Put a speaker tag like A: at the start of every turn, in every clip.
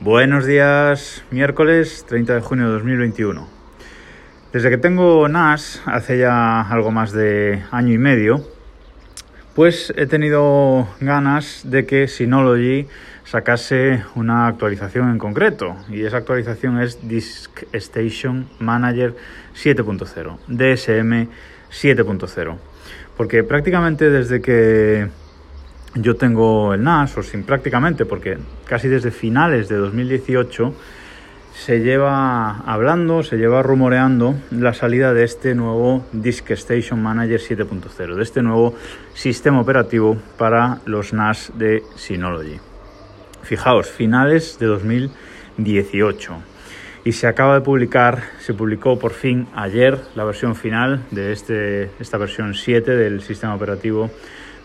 A: Buenos días, miércoles 30 de junio de 2021. Desde que tengo NAS, hace ya algo más de año y medio, pues he tenido ganas de que Synology sacase una actualización en concreto y esa actualización es Disk Station Manager 7.0, DSM 7.0, porque prácticamente desde que yo tengo el NAS, o sin prácticamente, porque casi desde finales de 2018 se lleva hablando, se lleva rumoreando la salida de este nuevo Disk Station Manager 7.0, de este nuevo sistema operativo para los NAS de Synology. Fijaos, finales de 2018. Y se acaba de publicar, se publicó por fin ayer la versión final de este, esta versión 7 del sistema operativo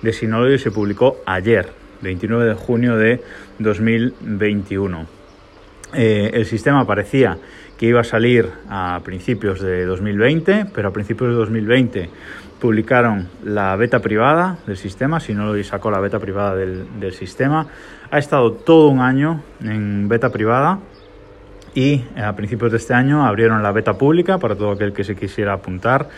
A: de Synology, se publicó ayer, 29 de junio de 2021. Eh, el sistema parecía que iba a salir a principios de 2020, pero a principios de 2020 publicaron la beta privada del sistema, si no lo sacó la beta privada del, del, sistema. Ha estado todo un año en beta privada y a principios de este año abrieron la beta pública para todo aquel que se quisiera apuntar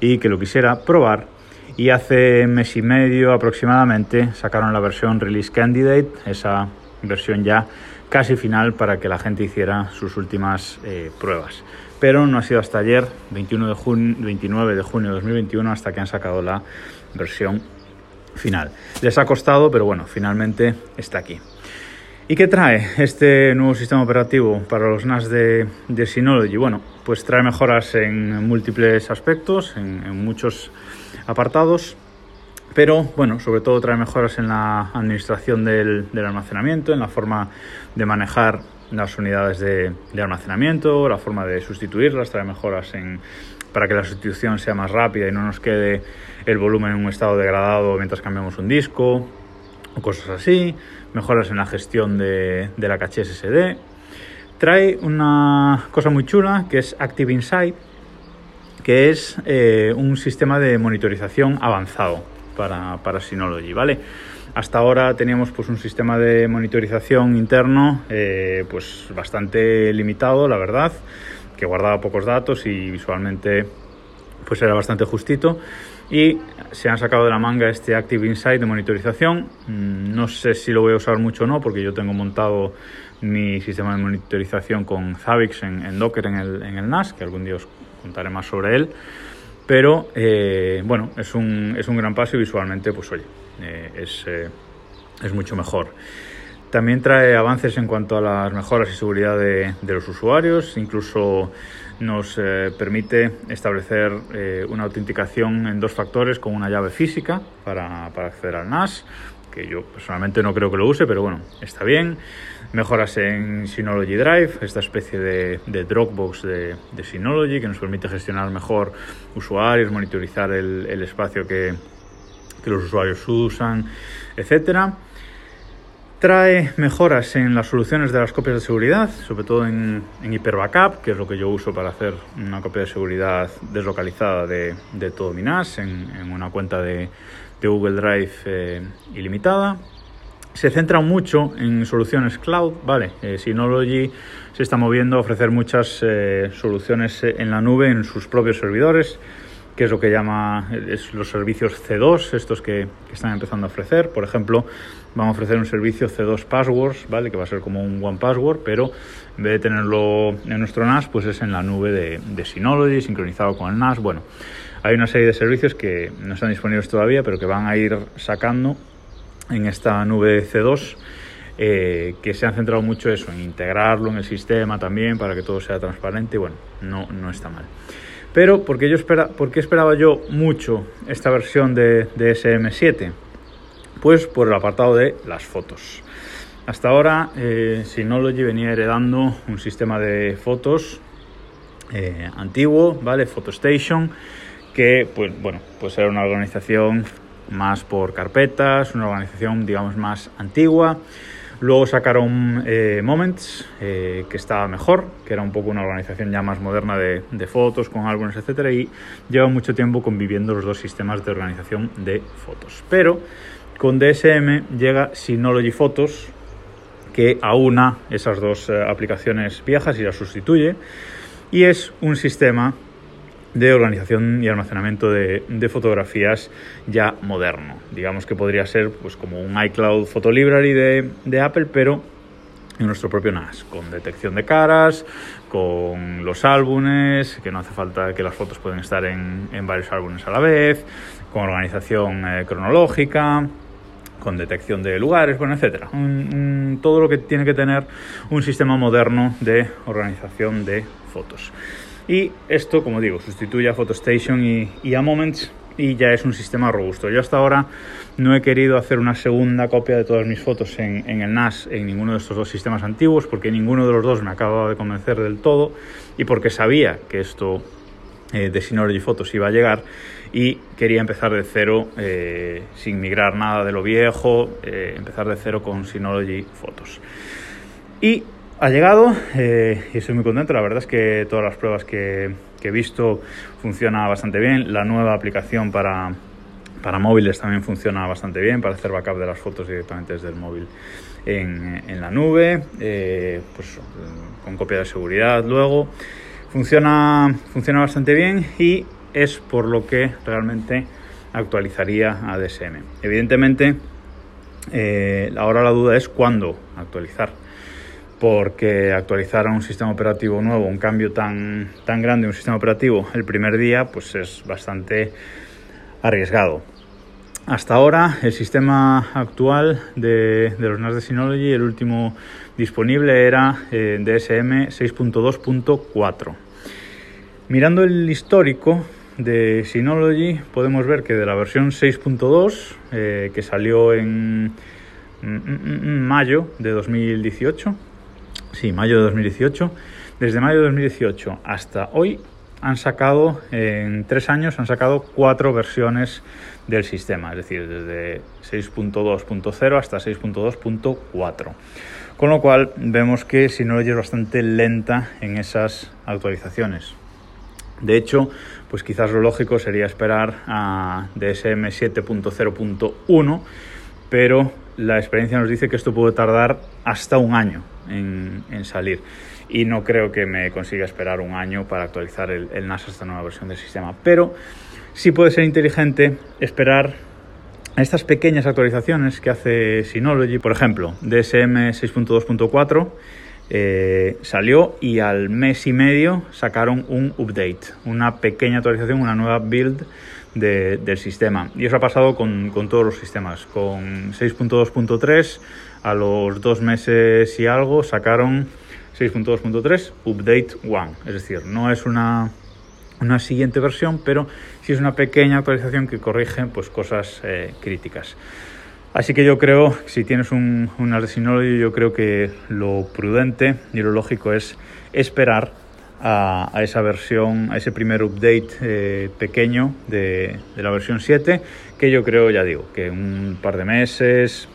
A: y que lo quisiera probar. Y hace mes y medio aproximadamente sacaron la versión Release Candidate, esa versión ya casi final para que la gente hiciera sus últimas eh, pruebas. Pero no ha sido hasta ayer, 21 de junio, 29 de junio de 2021, hasta que han sacado la versión final. Les ha costado, pero bueno, finalmente está aquí. ¿Y qué trae este nuevo sistema operativo para los NAS de, Synology? Bueno, pues trae mejoras en múltiples aspectos, en, muchos apartados pero bueno, sobre todo trae mejoras en la administración del, almacenamiento, en la forma de manejar las unidades de, de, almacenamiento, la forma de sustituirlas, trae mejoras en, para que la sustitución sea más rápida y no nos quede el volumen en un estado degradado mientras cambiamos un disco o cosas así, mejoras en la gestión de, de la caché SSD. Trae una cosa muy chula que es Active Insight, que es eh, un sistema de monitorización avanzado para, para Synology, ¿vale? Hasta ahora teníamos pues un sistema de monitorización interno eh, pues bastante limitado, la verdad, que guardaba pocos datos y visualmente pues era bastante justito y se han sacado de la manga este Active Insight de monitorización. No sé si lo voy a usar mucho o no, porque yo tengo montado mi sistema de monitorización con Zabbix en, en Docker en el, en el, NAS, que algún día os contaré más sobre él. Pero eh, bueno, es un, es un gran paso y visualmente, pues oye, eh, es, eh, es mucho mejor. También trae avances en cuanto a las mejoras y seguridad de, de los usuarios, incluso nos eh, permite establecer eh, una autenticación en dos factores con una llave física para, para, acceder al NAS, que yo personalmente no creo que lo use, pero bueno, está bien. Mejoras en Synology Drive, esta especie de, de Dropbox de, de, Synology que nos permite gestionar mejor usuarios, monitorizar el, el espacio que, que los usuarios usan, etcétera. Trae mejoras en las soluciones de las copias de seguridad, sobre todo en, en Hyper Backup, que es lo que yo uso para hacer una copia de seguridad deslocalizada de, todo mi NAS en, una cuenta de, de Google Drive eh, ilimitada. Se centra mucho en soluciones cloud, ¿vale? Eh, Synology se está moviendo a ofrecer muchas eh, soluciones en la nube en sus propios servidores, que es lo que llama es los servicios C2, estos que, que, están empezando a ofrecer. Por ejemplo, van a ofrecer un servicio C2 Passwords, ¿vale? Que va a ser como un One Password, pero en vez de tenerlo en nuestro NAS, pues es en la nube de, de Synology, sincronizado con el NAS. Bueno, hay una serie de servicios que no están disponibles todavía, pero que van a ir sacando en esta nube C2. Eh, que se han centrado mucho eso, en integrarlo en el sistema también para que todo sea transparente. Bueno, no, no está mal. Pero, ¿por qué, yo espera, ¿por qué esperaba yo mucho esta versión de, de, SM7? Pues por el apartado de las fotos. Hasta ahora, eh, Synology venía heredando un sistema de fotos eh, antiguo, ¿vale? PhotoStation, que, pues, bueno, pues era una organización más por carpetas, una organización, digamos, más antigua. Luego sacaron eh, Moments, eh, que estaba mejor, que era un poco una organización ya más moderna de, de fotos, con álbumes, etcétera, y lleva mucho tiempo conviviendo los dos sistemas de organización de fotos. Pero con DSM llega Synology Photos, que aúna esas dos eh, aplicaciones viejas y las sustituye. Y es un sistema de organización y almacenamiento de, fotografías ya moderno. Digamos que podría ser pues, como un iCloud Photo Library de, Apple, pero en nuestro propio NAS, con detección de caras, con los álbumes, que no hace falta que las fotos pueden estar en, varios álbumes a la vez, con organización eh, cronológica, con detección de lugares, bueno, etcétera. todo lo que tiene que tener un sistema moderno de organización de fotos. Y esto, como digo, sustituye a PhotoStation y, y a Moments y ya es un sistema robusto. Yo hasta ahora no he querido hacer una segunda copia de todas mis fotos en, el NAS en ninguno de estos dos sistemas antiguos porque ninguno de los dos me acababa de convencer del todo y porque sabía que esto eh, de Synology Photos iba a llegar y quería empezar de cero eh, sin migrar nada de lo viejo, eh, empezar de cero con Synology Photos. Y ha llegado y estoy muy contento, la verdad es que todas las pruebas que, que he visto funciona bastante bien, la nueva aplicación para para móviles también funciona bastante bien para hacer backup de las fotos directamente desde el móvil en, en la nube, eh, pues con copia de seguridad luego. Funciona, funciona bastante bien y es por lo que realmente actualizaría a DSM. Evidentemente, eh, ahora la duda es cuándo actualizar, porque actualizar a un sistema operativo nuevo, un cambio tan, tan grande, un sistema operativo el primer día, pues es bastante arriesgado. Hasta ahora, el sistema actual de, los NAS de Synology, el último disponible era eh, DSM 6.2.4. Mirando el histórico de Synology, podemos ver que de la versión 6.2, eh, que salió en mm, mm, mm, mayo de 2018, sí, mayo de 2018, desde mayo de 2018 hasta hoy han sacado, en tres años, han sacado cuatro versiones del sistema, es decir, desde 6.2.0 hasta 6.2.4. Con lo cual vemos que Synology es bastante lenta en esas actualizaciones. De hecho, pues quizás lo lógico sería esperar a DSM 7.0.1, pero la experiencia nos dice que esto puede tardar hasta un año en, en salir y no creo que me consiga esperar un año para actualizar el, el NAS esta nueva versión del sistema. Pero sí puede ser inteligente esperar estas pequeñas actualizaciones que hace Synology. Por ejemplo, DSM 6.2.4 eh, salió y al mes y medio sacaron un update, una pequeña actualización, una nueva build del sistema. Y eso ha pasado con, todos los sistemas. Con 6.2.3 a los dos meses y algo sacaron 6.2.3 Update 1. Es decir, no es una, una siguiente versión, pero sí es una pequeña actualización que corrige pues, cosas eh, críticas. Así que yo creo, si tienes un, un yo creo que lo prudente y lo lógico es esperar a, esa versión, a ese primer update eh, pequeño de, de, la versión 7, que yo creo, ya digo, que un par de meses,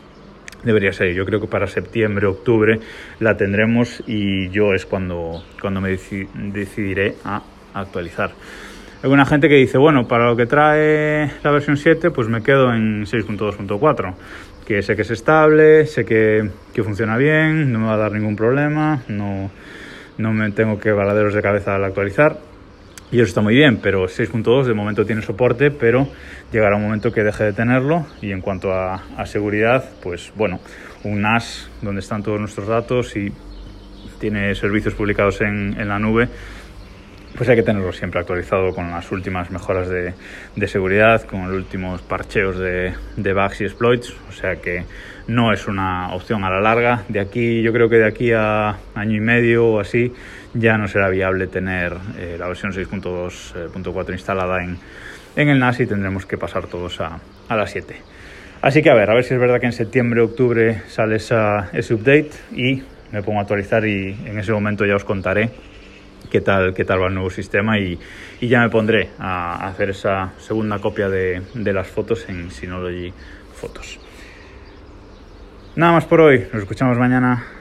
A: debería ser. Yo creo que para septiembre, octubre la tendremos y yo es cuando, cuando me decidiré a actualizar. Hay una gente que dice, bueno, para lo que trae la versión 7, pues me quedo en 6.2.4, que sé que es estable, sé que, que, funciona bien, no me va a dar ningún problema, no, no me tengo que baladeros de cabeza al actualizar. Y eso está muy bien, pero 6.2 de momento tiene soporte, pero llegará un momento que deje de tenerlo. Y en cuanto a, seguridad, pues bueno, un NAS donde están todos nuestros datos y tiene servicios publicados en, en la nube, pues hay que tenerlo siempre actualizado con las últimas mejoras de, de seguridad, con los últimos parcheos de, bugs y exploits, o sea que no es una opción a la larga. De aquí, yo creo que de aquí a año y medio o así, ya no será viable tener eh, la versión 6.2.4 instalada en, en, el NAS y tendremos que pasar todos a, a la 7. Así que a ver, a ver si es verdad que en septiembre, octubre sale esa, ese update y me pongo a actualizar y en ese momento ya os contaré qué tal, qué tal va el nuevo sistema y, ya me pondré a hacer esa segunda copia de, de las fotos en Synology Photos. Nada más por hoy, nos escuchamos mañana.